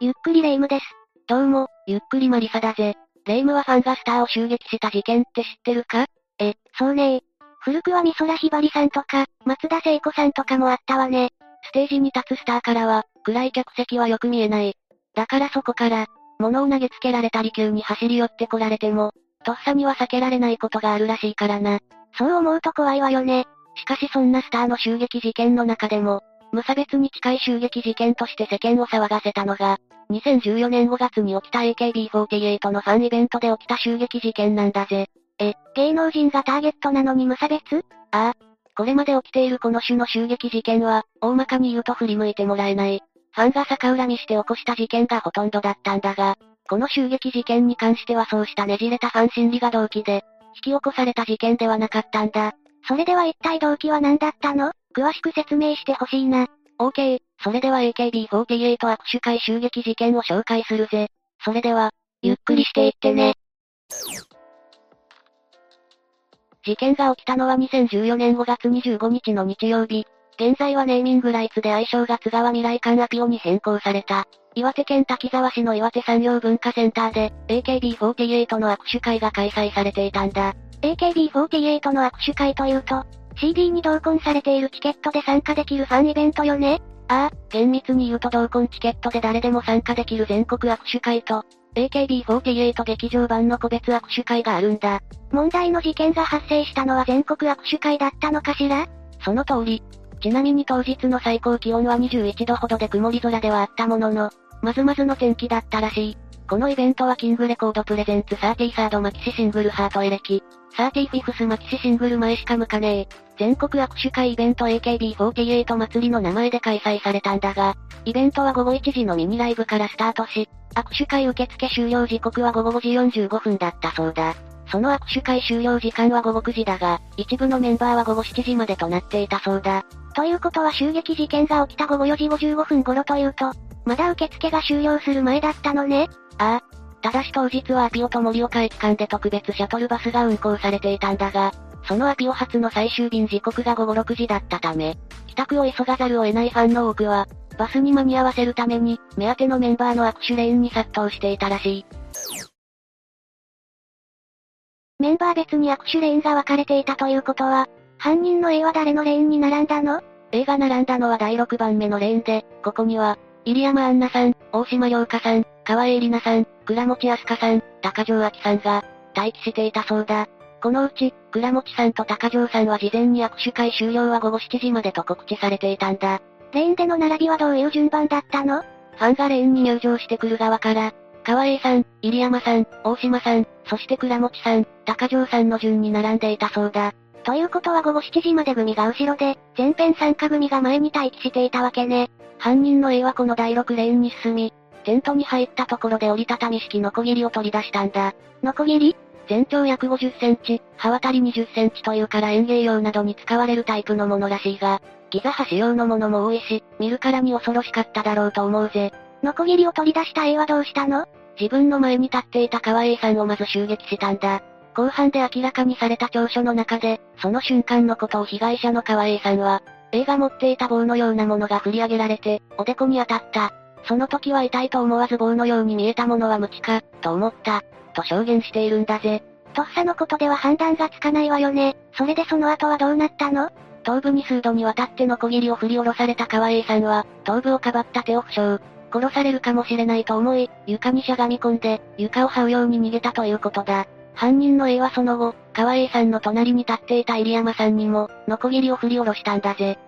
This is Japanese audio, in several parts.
ゆっくりレ夢ムです。どうも、ゆっくりマリサだぜ。レ夢ムはファンがスターを襲撃した事件って知ってるか？え、そうね古くは美空ひばりさんとか、松田聖子さんとかもあったわね。ステージに立つスターからは、暗い客席はよく見えない。だからそこから、物を投げつけられたり急に走り寄ってこられても、とっさには避けられないことがあるらしいからな。そう思うと怖いわよね。しかしそんなスターの襲撃事件の中でも、無差別に近い襲撃事件として世間を騒がせたのが、2014年5月に起きた AKB48 のファンイベントで起きた襲撃事件なんだぜ。え、芸能人がターゲットなのに無差別？ああ。これまで起きているこの種の襲撃事件は、大まかに言うと振り向いてもらえない。ファンが逆恨みして起こした事件がほとんどだったんだが、この襲撃事件に関してはそうしたねじれたファン心理が動機で、引き起こされた事件ではなかったんだ。それでは一体動機は何だったの？詳しく説明してほしいな。OK、それでは AKB48 握手会襲撃事件を紹介するぜ。それでは、ゆっくりしていってね。事件が起きたのは2014年5月25日の日曜日。現在はネーミングライツで愛称が津川未来館アピオに変更された。岩手県滝沢市の岩手産業文化センターで、AKB48 の握手会が開催されていたんだ。AKB48 の握手会というと、CD に同梱されているチケットで参加できるファンイベントよね?ああ、厳密に言うと同梱チケットで誰でも参加できる全国握手会と、AKB48 劇場版の個別握手会があるんだ。問題の事件が発生したのは全国握手会だったのかしら?その通り。ちなみに当日の最高気温は21度ほどで曇り空ではあったものの、まずまずの天気だったらしい。このイベントはキングレコードプレゼンツ33マキシシングルハートエレキ、35マキシシングル前しか向かねえ。全国握手会イベント AKB48 祭りの名前で開催されたんだが、イベントは午後1時のミニライブからスタートし、握手会受付終了時刻は午後5時45分だったそうだ。その握手会終了時間は午後9時だが、一部のメンバーは午後7時までとなっていたそうだ。ということは襲撃事件が起きた午後4時55分頃というと、まだ受付が終了する前だったのね？ああ。ただし当日はアピオと盛岡駅間で特別シャトルバスが運行されていたんだが、そのアピオ発の最終便時刻が午後6時だったため、帰宅を急がざるを得ないファンの多くは、バスに間に合わせるために、目当てのメンバーの握手レーンに殺到していたらしい。メンバー別に握手レーンが分かれていたということは、犯人の A は誰のレーンに並んだの ?A が並んだのは第6番目のレーンで、ここには、入山杏奈さん、大島洋香さん、川江里奈さん、倉持明日香さん、高城明さんが、待機していたそうだ。このうち、倉持さんと高城さんは事前に握手会終了は午後7時までと告知されていたんだ。レーンでの並びはどういう順番だったの？ファンがレーンに入場してくる側から、川江さん、入山さん、大島さん、そして倉持さん、高城さんの順に並んでいたそうだ。ということは午後7時まで組が後ろで、前編参加組が前に待機していたわけね。犯人の A はこの第6レーンに進み、テントに入ったところで折りたたみ式ノコギリを取り出したんだ。ノコギリ全長約50センチ、刃渡り20センチというから園芸用などに使われるタイプのものらしいが、ギザ箸用のものも多いし、見るからに恐ろしかっただろうと思うぜ。ノコギリを取り出した A はどうしたの？自分の前に立っていた川 A さんをまず襲撃したんだ。後半で明らかにされた調書の中で、その瞬間のことを被害者の川 A さんは、A が持っていた棒のようなものが振り上げられて、おでこに当たった。その時は痛いと思わず棒のように見えたものは無知か、と思った、と証言しているんだぜ。とっさのことでは判断がつかないわよね。それでその後はどうなったの？頭部に数度にわたっての小切りを振り下ろされた川 A さんは、頭部をかばった手を負傷。殺されるかもしれないと思い、床にしゃがみ込んで、床を這うように逃げたということだ。犯人の A はその後、川 A さんの隣に立っていた入山さんにも、ノコギリを振り下ろしたんだぜ。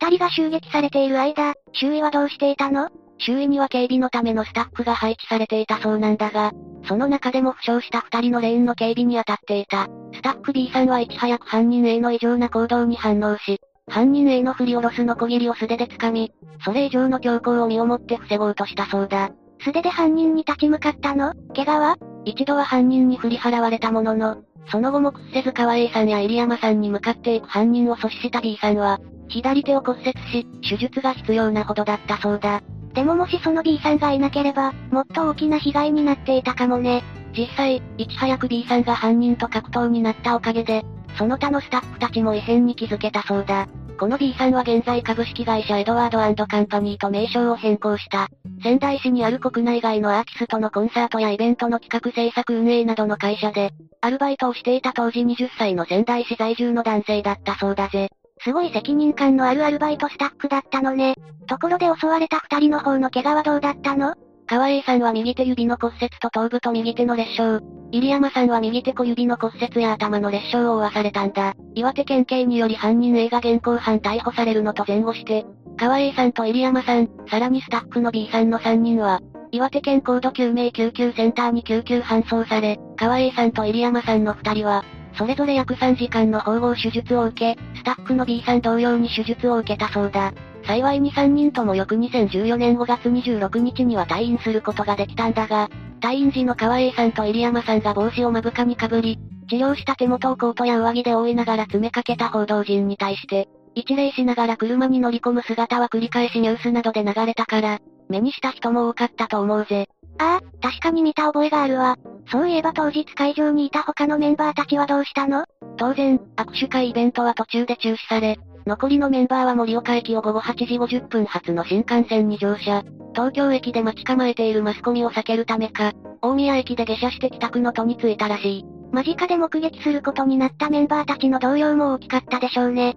二人が襲撃されている間、周囲はどうしていたの？周囲には警備のためのスタッフが配置されていたそうなんだが、その中でも負傷した二人のレーンの警備に当たっていた。スタッフ B さんはいち早く犯人 A の異常な行動に反応し、犯人 A の振り下ろすノコギリを素手で掴み、それ以上の強行を身をもって防ごうとしたそうだ。素手で犯人に立ち向かったの？怪我は？一度は犯人に振り払われたものの、その後も屈せず川 A さんや入山さんに向かっていく犯人を阻止した B さんは、左手を骨折し、手術が必要なほどだったそうだ。でももしその B さんがいなければ、もっと大きな被害になっていたかもね。実際、いち早く B さんが犯人と格闘になったおかげで、その他のスタッフたちも異変に気づけたそうだ。この B さんは現在株式会社エドワードカンパニーと名称を変更した。仙台市にある国内外のアーティストのコンサートやイベントの企画制作運営などの会社で、アルバイトをしていた当時20歳の仙台市在住の男性だったそうだぜ。すごい責任感のあるアルバイトスタッフだったのね。ところで襲われた二人の方の怪我はどうだったの？川栄さんは右手指の骨折と頭部と右手の裂傷。入山さんは右手小指の骨折や頭の裂傷を負わされたんだ。岩手県警により犯人 A が現行犯逮捕されるのと前後して、川栄さんと入山さん、さらにスタッフの B さんの3人は、岩手県高度救命救急センターに救急搬送され、川栄さんと入山さんの2人は、それぞれ約3時間の縫合手術を受け、スタッフの B さん同様に手術を受けたそうだ。幸いに3人とも翌2014年5月26日には退院することができたんだが、退院時の川栄さんと入山さんが帽子を目深にかぶり、治療した手元をコートや上着で覆いながら詰めかけた報道陣に対して、一礼しながら車に乗り込む姿は繰り返しニュースなどで流れたから、目にした人も多かったと思うぜ。ああ、確かに見た覚えがあるわ。そういえば当日会場にいた他のメンバーたちはどうしたの？当然、握手会イベントは途中で中止され、残りのメンバーは盛岡駅を午後8時50分発の新幹線に乗車。東京駅で待ち構えているマスコミを避けるためか、大宮駅で下車して帰宅の途に着いたらしい。間近で目撃することになったメンバーたちの動揺も大きかったでしょうね。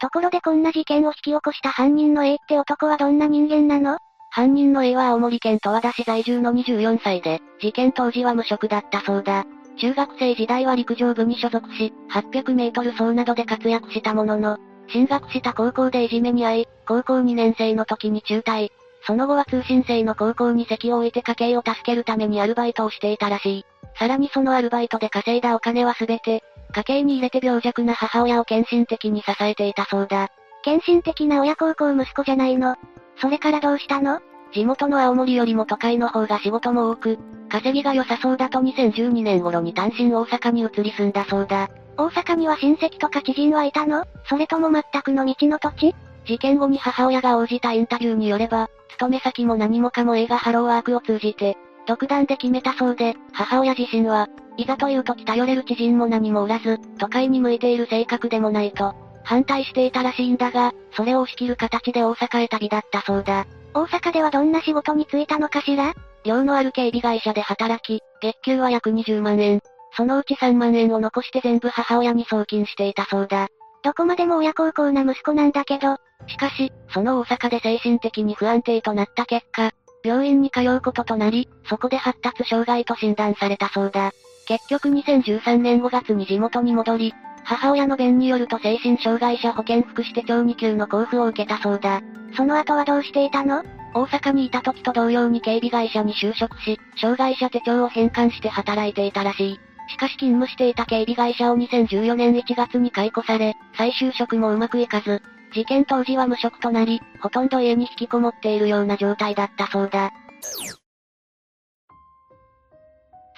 ところでこんな事件を引き起こした犯人の A って男はどんな人間なの？犯人の A は青森県十和田市在住の24歳で、事件当時は無職だったそうだ。中学生時代は陸上部に所属し、800メートル走などで活躍したものの、進学した高校でいじめに遭い、高校2年生の時に中退。その後は通信制の高校に席を置いて家計を助けるためにアルバイトをしていたらしい。さらにそのアルバイトで稼いだお金はすべて、家計に入れて病弱な母親を献身的に支えていたそうだ。献身的な親孝行息子じゃないの。それからどうしたの？地元の青森よりも都会の方が仕事も多く、稼ぎが良さそうだと2012年頃に単身大阪に移り住んだそうだ。大阪には親戚とか知人はいたの？それとも全くの道の土地？事件後に母親が応じたインタビューによれば、勤め先も何もかも映画ハローワークを通じて、独断で決めたそうで、母親自身は、いざという時頼れる知人も何もおらず、都会に向いている性格でもないと、反対していたらしいんだが、それを押し切る形で大阪へ旅立ったそうだ。大阪ではどんな仕事に就いたのかしら？量のある警備会社で働き、月給は約20万円。そのうち3万円を残して全部母親に送金していたそうだ。どこまでも親孝行な息子なんだけど。しかし、その大阪で精神的に不安定となった結果、病院に通うこととなり、そこで発達障害と診断されたそうだ。結局2013年5月に地元に戻り、母親の弁によると精神障害者保健福祉手帳2級の交付を受けたそうだ。その後はどうしていたの？大阪にいた時と同様に警備会社に就職し、障害者手帳を返還して働いていたらしい。しかし勤務していた警備会社を2014年1月に解雇され、再就職もうまくいかず、事件当時は無職となり、ほとんど家に引きこもっているような状態だったそうだ。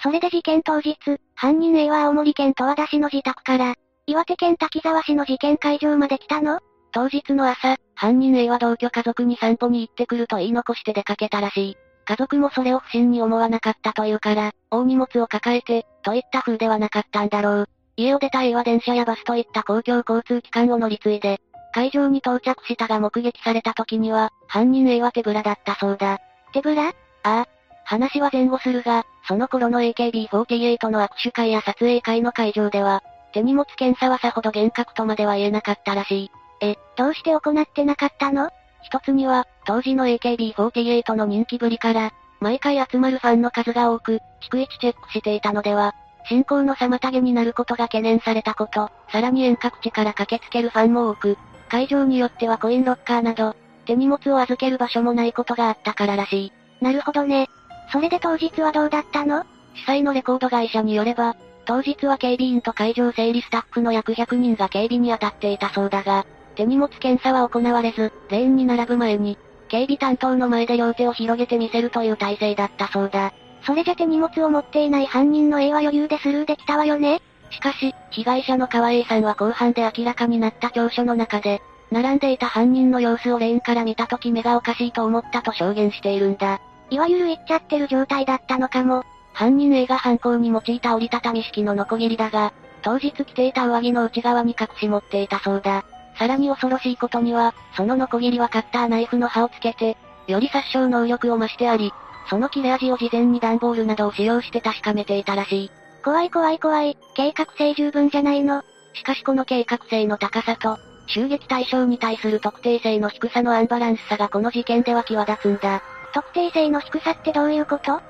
それで事件当日、犯人 A は青森県十和田市の自宅から、岩手県滝沢市の事件会場まで来たの？当日の朝、犯人 A は同居家族に散歩に行ってくると言い残して出かけたらしい。家族もそれを不審に思わなかったというから、大荷物を抱えて、といった風ではなかったんだろう。家を出た A は電車やバスといった公共交通機関を乗り継いで、会場に到着したが目撃された時には、犯人 A は手ぶらだったそうだ。手ぶら？ああ。話は前後するが、その頃の AKB48 の握手会や撮影会の会場では、手荷物検査はさほど厳格とまでは言えなかったらしい。え、どうして行ってなかったの？一つには、当時の AKB48 の人気ぶりから、毎回集まるファンの数が多く、逐一チェックしていたのでは、進行の妨げになることが懸念されたこと、さらに遠隔地から駆けつけるファンも多く、会場によってはコインロッカーなど、手荷物を預ける場所もないことがあったかららしい。なるほどね。それで当日はどうだったの？主催のレコード会社によれば、当日は警備員と会場整理スタッフの約100人が警備に当たっていたそうだが、手荷物検査は行われず、レーンに並ぶ前に、警備担当の前で両手を広げてみせるという体制だったそうだ。それじゃ手荷物を持っていない犯人の A は余裕でスルーできたわよね？しかし、被害者の川栄さんは後半で明らかになった調書の中で、並んでいた犯人の様子をレーンから見た時目がおかしいと思ったと証言しているんだ。いわゆる言っちゃってる状態だったのかも。犯人 A が犯行に用いた折りたたみ式のノコギリだが、当日着ていた上着の内側に隠し持っていたそうだ。さらに恐ろしいことには、そのノコギリはカッターナイフの刃をつけて、より殺傷能力を増してあり、その切れ味を事前に段ボールなどを使用して確かめていたらしい。怖い怖い怖い、計画性十分じゃないの。しかしこの計画性の高さと、襲撃対象に対する特定性の低さのアンバランスさがこの事件では際立つんだ。特定性の低さってどういうこと？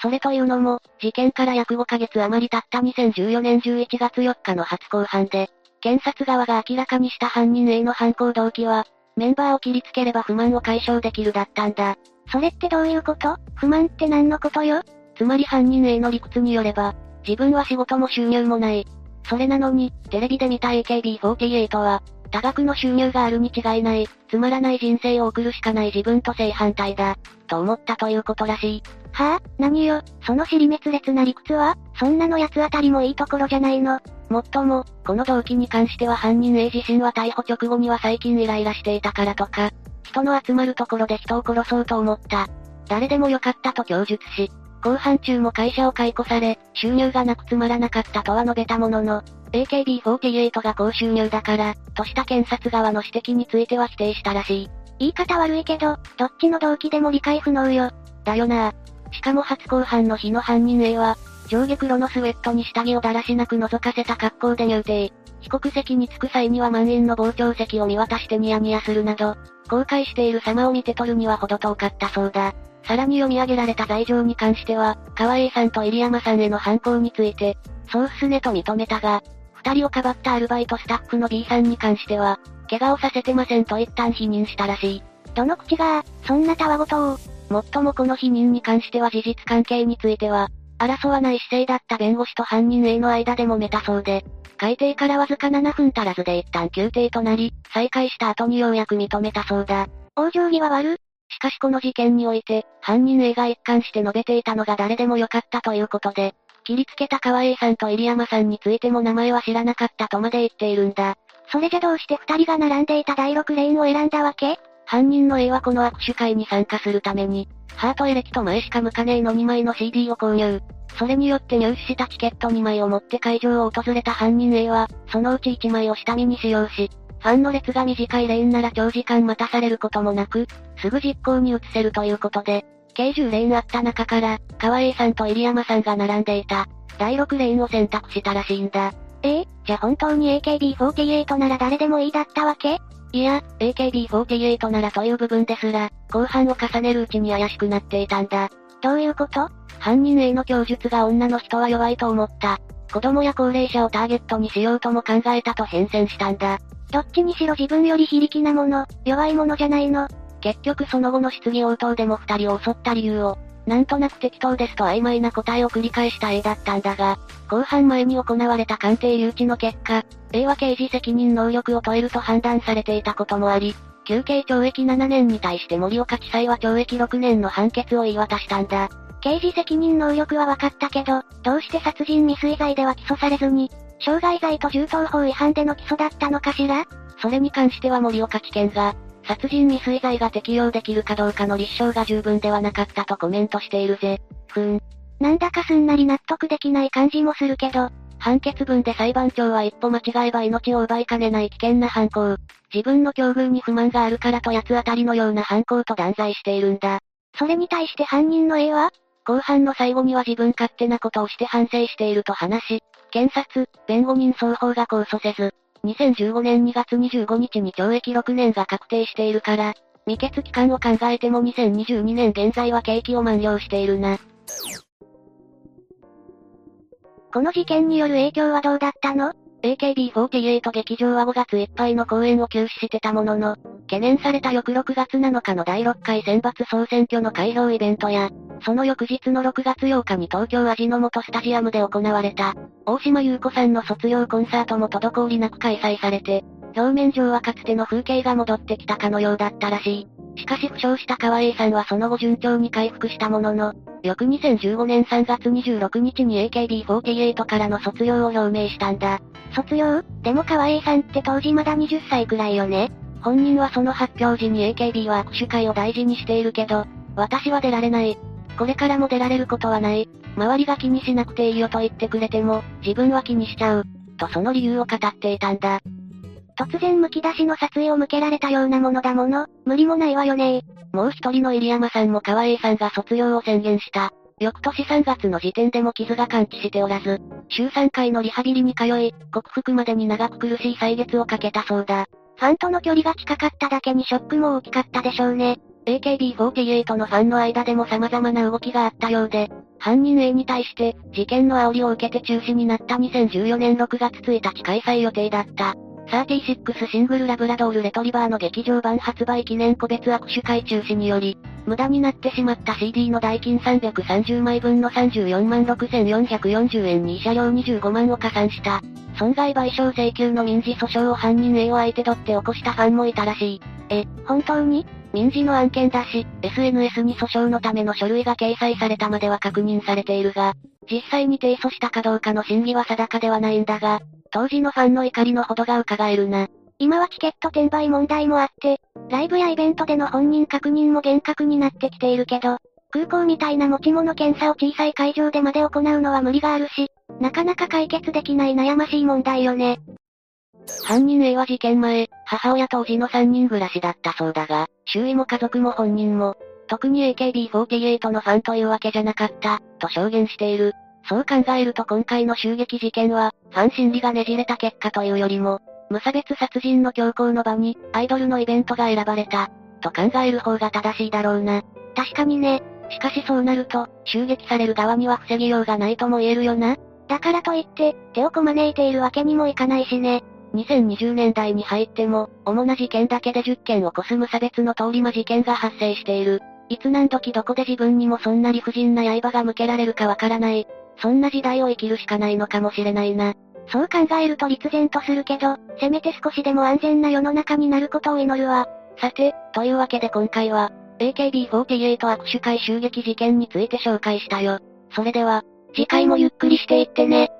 それというのも、事件から約5ヶ月余り経った2014年11月4日の初公判で、検察側が明らかにした犯人 A の犯行動機は、メンバーを切りつければ不満を解消できるだったんだ。それってどういうこと？不満って何のことよ？つまり犯人 A の理屈によれば、自分は仕事も収入もない。それなのに、テレビで見た AKB48 は、多額の収入があるに違いない、つまらない人生を送るしかない自分と正反対だ、と思ったということらしい。はぁ、あ、何よ、その尻滅裂な理屈は？そんなの奴あたりもいいところじゃないの？もっとも、この動機に関しては犯人 A 自身は逮捕直後には最近イライラしていたからとか、人の集まるところで人を殺そうと思った。誰でもよかったと供述し、後半中も会社を解雇され、収入がなくつまらなかったとは述べたものの、AKB48 が高収入だから、とした検察側の指摘については否定したらしい。言い方悪いけど、どっちの動機でも理解不能よ。だよなしかも初公判の日の犯人 A は、上下黒のスウェットに下着をだらしなく覗かせた格好で入廷。被告席に着く際には満員の傍聴席を見渡してニヤニヤするなど、後悔している様を見て取るには程遠かったそうだ。さらに読み上げられた罪状に関しては、川栄さんと入山さんへの犯行について、そうっすねと認めたが、二人をかばったアルバイトスタッフの B さんに関しては、怪我をさせてませんと一旦否認したらしい。どの口が、そんなたわごとを。もっともこの否認に関しては事実関係については、争わない姿勢だった弁護士と犯人 A の間でもめたそうで、改定からわずか7分足らずで一旦休廷となり、再開した後にようやく認めたそうだ。往生際悪しかしこの事件において、犯人 A が一貫して述べていたのが誰でもよかったということで、切りつけた川 A さんと入山さんについても名前は知らなかったとまで言っているんだ。それじゃどうして二人が並んでいた第6レーンを選んだわけ？犯人の A はこの握手会に参加するために、ハートエレキと前しか向かねえの2枚の CD を購入。それによって入手したチケット2枚を持って会場を訪れた犯人 A は、そのうち1枚を下見に使用し、ファンの列が短いレーンなら長時間待たされることもなく、すぐ実行に移せるということで、計10レーンあった中から、川 A さんと入山さんが並んでいた、第6レーンを選択したらしいんだ。え？えじゃ本当に AKB48 なら誰でもいいだったわけ？いや、AKB48 ならという部分ですら、後半を重ねるうちに怪しくなっていたんだ。どういうこと？犯人 A の供述が女の人は弱いと思った。子供や高齢者をターゲットにしようとも考えたと変遷したんだ。どっちにしろ自分より非力なもの、弱いものじゃないの。結局その後の質疑応答でも二人を襲った理由を、なんとなく適当ですと曖昧な答えを繰り返した A だったんだが、後半前に行われた鑑定留置の結果、A は刑事責任能力を問えると判断されていたこともあり、休刑懲役7年に対して森岡地裁は懲役6年の判決を言い渡したんだ。刑事責任能力は分かったけど、どうして殺人未遂罪では起訴されずに、傷害罪と銃刀法違反での起訴だったのかしら？それに関しては森岡地検が、殺人未遂罪が適用できるかどうかの立証が十分ではなかったとコメントしているぜ。ふーん。なんだかすんなり納得できない感じもするけど、判決文で裁判長は一歩間違えば命を奪いかねない危険な犯行。自分の境遇に不満があるからと八つ当たりのような犯行と断罪しているんだ。それに対して犯人の A は？後半の最後には自分勝手なことをして反省していると話し、検察、弁護人双方が控訴せず、2015年2月25日に懲役6年が確定しているから、未決期間を考えても2022年現在は刑期を満了しているな。この事件による影響はどうだったの？?AKB48 劇場は5月いっぱいの公演を休止してたものの、懸念された翌6月7日の第6回選抜総選挙の開票イベントや、その翌日の6月8日に東京味の素スタジアムで行われた、大島優子さんの卒業コンサートも滞りなく開催されて、表面上はかつての風景が戻ってきたかのようだったらしい。しかし負傷した川栄さんはその後順調に回復したものの、翌2015年3月26日に AKB48 からの卒業を表明したんだ。卒業？でも川栄さんって当時まだ20歳くらいよね本人はその発表時に AKB は握手会を大事にしているけど、私は出られない。これからも出られることはない。周りが気にしなくていいよと言ってくれても、自分は気にしちゃう。とその理由を語っていたんだ。突然剥き出しの殺意を向けられたようなものだもの、無理もないわよねもう一人の入山さんも川栄さんが卒業を宣言した。翌年3月の時点でも傷が完治しておらず、週3回のリハビリに通い、克服までに長く苦しい歳月をかけたそうだ。ファンとの距離が近かっただけにショックも大きかったでしょうね。AKB48 のファンの間でも様々な動きがあったようで、犯人 A に対して、事件の煽りを受けて中止になった2014年6月1日開催予定だった。36シングルラブラドールレトリバーの劇場版発売記念個別握手会中止により、無駄になってしまった CD の代金330枚分の34万6440円に慰謝料25万を加算した。損害賠償請求の民事訴訟を犯人 A を相手取って起こしたファンもいたらしい。え、本当に？民事の案件だし、SNS に訴訟のための書類が掲載されたまでは確認されているが、実際に提訴したかどうかの審議は定かではないんだが、当時のファンの怒りのほどが伺えるな。今はチケット転売問題もあって、ライブやイベントでの本人確認も厳格になってきているけど、空港みたいな持ち物検査を小さい会場でまで行うのは無理があるし、なかなか解決できない悩ましい問題よね。犯人 A は事件前、母親とおじの3人暮らしだったそうだが、周囲も家族も本人も、特に AKB48 のファンというわけじゃなかった、と証言している。そう考えると今回の襲撃事件は、ファン心理がねじれた結果というよりも、無差別殺人の強行の場に、アイドルのイベントが選ばれた、と考える方が正しいだろうな。確かにね。しかしそうなると、襲撃される側には防ぎようがないとも言えるよな。だからといって、手をこまねいているわけにもいかないしね。2020年代に入っても、主な事件だけで10件を超す無差別の通り魔事件が発生している。いつ何時どこで自分にもそんな理不尽な刃が向けられるかわからない。そんな時代を生きるしかないのかもしれないな。そう考えると立然とするけど、せめて少しでも安全な世の中になることを祈るわ。さて、というわけで今回は、AKB48 握手会襲撃事件について紹介したよ。それでは、次回もゆっくりしていってね。